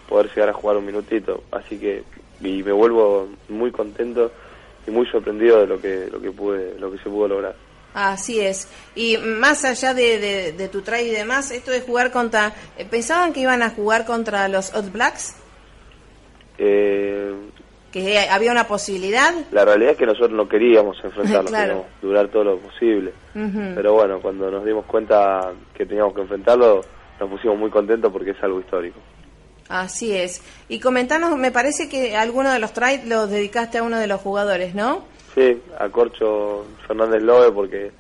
poder llegar a jugar un minutito, así que y me vuelvo muy contento y muy sorprendido de lo que lo que pude lo que se pudo lograr. Así es. Y más allá de, de, de tu try y demás, esto de jugar contra... eh, ¿Pensaban que iban a jugar contra los All Blacks? Eh, ¿Que había una posibilidad? la realidad es que nosotros no queríamos enfrentarlos, Claro. queríamos durar todo lo posible, Ujú. pero bueno, cuando nos dimos cuenta que teníamos que enfrentarlo, nos pusimos muy contentos porque es algo histórico. Así es. Y comentanos, me parece que alguno de los trades los dedicaste a uno de los jugadores, ¿no? Sí, a Corcho Fernández Lobe porque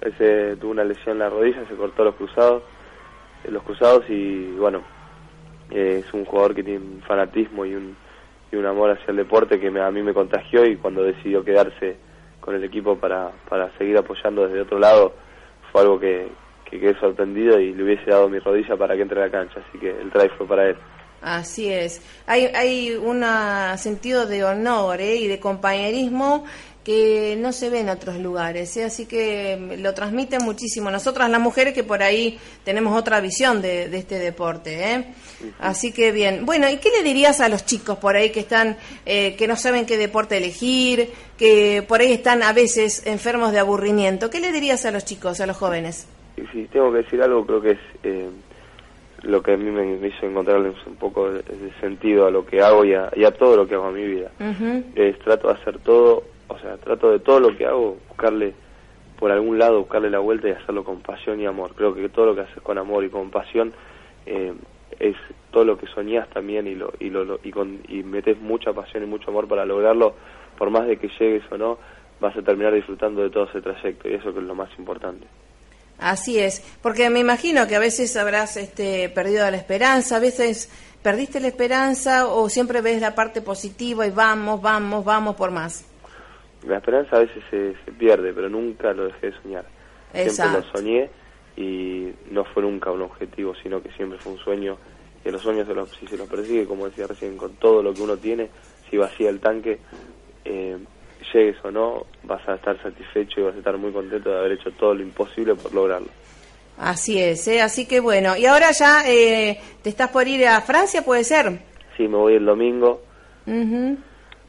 ese tuvo una lesión en la rodilla, se cortó los cruzados, los cruzados y bueno, es un jugador que tiene un fanatismo y un, y un amor hacia el deporte que a mí me contagió y cuando decidió quedarse con el equipo para, para seguir apoyando desde otro lado fue algo que, que quedé sorprendido y le hubiese dado mi rodilla para que entre a la cancha, así que el try fue para él. Así es. Hay, hay un sentido de honor ¿eh? y de compañerismo que no se ve en otros lugares, ¿eh? así que lo transmite muchísimo. Nosotras las mujeres que por ahí tenemos otra visión de, este deporte, ¿eh? así que bien. Bueno, ¿y qué le dirías a los chicos por ahí que están, eh, que no saben qué deporte elegir, que por ahí están a veces enfermos de aburrimiento? ¿Qué le dirías a los chicos, a los jóvenes? Si tengo que decir algo, creo que es eh, lo que a mí me, hizo encontrarles un poco de, sentido a lo que hago y a, todo lo que hago en mi vida. es, trato de hacer todo, o sea, trato de todo lo que hago, buscarle por algún lado, buscarle la vuelta y hacerlo con pasión y amor. Creo que todo lo que haces con amor y con pasión eh, es todo lo que soñás también y lo y lo, y, con, y metes mucha pasión y mucho amor para lograrlo, por más de que llegues o no, vas a terminar disfrutando de todo ese trayecto y eso que es lo más importante. Así es, porque me imagino que a veces habrás este, perdido la esperanza, a veces perdiste la esperanza o siempre ves la parte positiva y vamos, vamos, vamos por más. La esperanza a veces se, pierde, pero nunca lo dejé de soñar. Siempre lo soñé y no fue nunca un objetivo, sino que siempre fue un sueño. Que los sueños, si se los persigue, como decía recién, con todo lo que uno tiene, si vacía el tanque, eh, llegues o no, vas a estar satisfecho y vas a estar muy contento de haber hecho todo lo imposible por lograrlo. Así es, ¿eh? así que bueno. ¿Y ahora ya eh, te estás por ir a Francia, puede ser? Sí, me voy el domingo.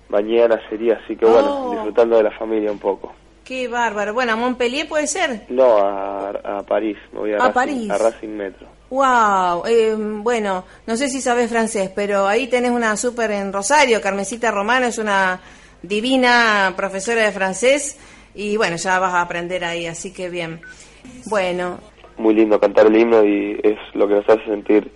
Mañana sería, así que bueno, oh. disfrutando de la familia un poco. Qué bárbaro. Bueno, ¿a Montpellier puede ser? No, a, París. Me voy a, Racing, París. a Racing Metro. Wow, eh, bueno, no sé si sabes francés, pero ahí tenés una súper en Rosario, Carmesita Romano es una divina profesora de francés y bueno, ya vas a aprender ahí, así que bien. Bueno. Muy lindo cantar el himno y es lo que nos hace sentir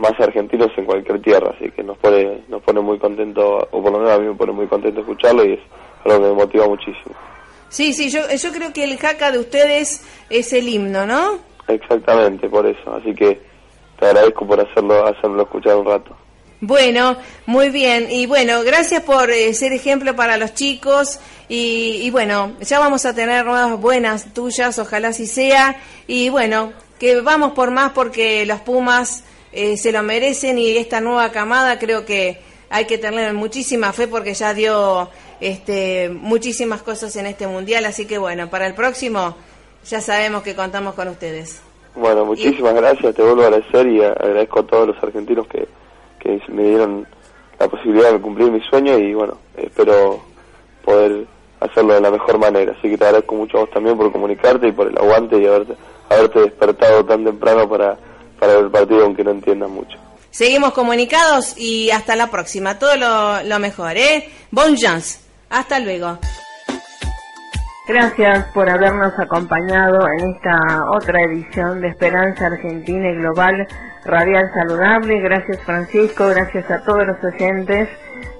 más argentinos en cualquier tierra, así que nos pone, nos pone muy contento, o por lo menos a mí me pone muy contento escucharlo y es algo que me motiva muchísimo. Sí, sí, yo, yo creo que el jaca de ustedes es el himno, ¿no? Exactamente, por eso, así que te agradezco por hacerlo, hacerlo escuchar un rato. Bueno, muy bien. Y bueno, gracias por eh, ser ejemplo para los chicos. Y, bueno, ya vamos a tener nuevas buenas tuyas, ojalá así sea. Y bueno, que vamos por más porque los Pumas eh, se lo merecen y esta nueva camada creo que hay que tener muchísima fe porque ya dio este, muchísimas cosas en este mundial. Así que bueno, para el próximo ya sabemos que contamos con ustedes. Bueno, muchísimas gracias, te vuelvo a agradecer y agradezco a todos los argentinos que que me dieron la posibilidad de cumplir mi sueño y bueno, espero poder hacerlo de la mejor manera. Así que te agradezco mucho a vos también por comunicarte y por el aguante y haberte, haberte despertado tan temprano para, para el partido aunque no entiendas mucho. Seguimos comunicados y hasta la próxima. Todo lo, lo mejor, ¿eh? Bon chance. Hasta luego. Gracias por habernos acompañado en esta otra edición de Esperanza Argentina y Global Radial Saludable. Gracias Francisco, gracias a todos los oyentes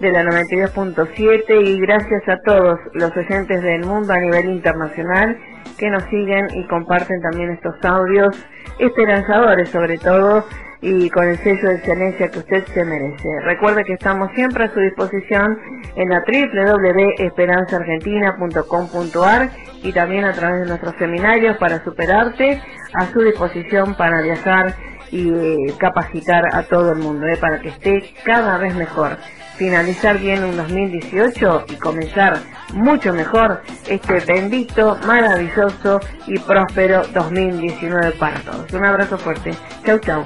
de la 92.7 y gracias a todos los oyentes del mundo a nivel internacional que nos siguen y comparten también estos audios esperanzadores sobre todo y con el sello de excelencia que usted se merece. Recuerde que estamos siempre a su disposición en la www.esperanzaargentina.com.ar y también a través de nuestros seminarios para superarte, a su disposición para viajar y eh, capacitar a todo el mundo eh, para que esté cada vez mejor. Finalizar bien un 2018 y comenzar mucho mejor este bendito, maravilloso y próspero 2019 para todos. Un abrazo fuerte. Chau, chau.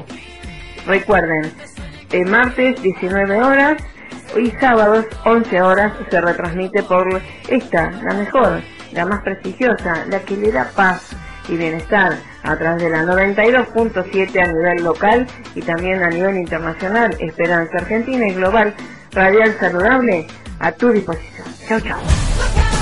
Recuerden, el martes 19 horas y sábados 11 horas se retransmite por esta, la mejor, la más prestigiosa, la que le da paz y bienestar a través de la 92.7 a nivel local y también a nivel internacional, Esperanza Argentina y Global, Radial Saludable a tu disposición. Chao, chao.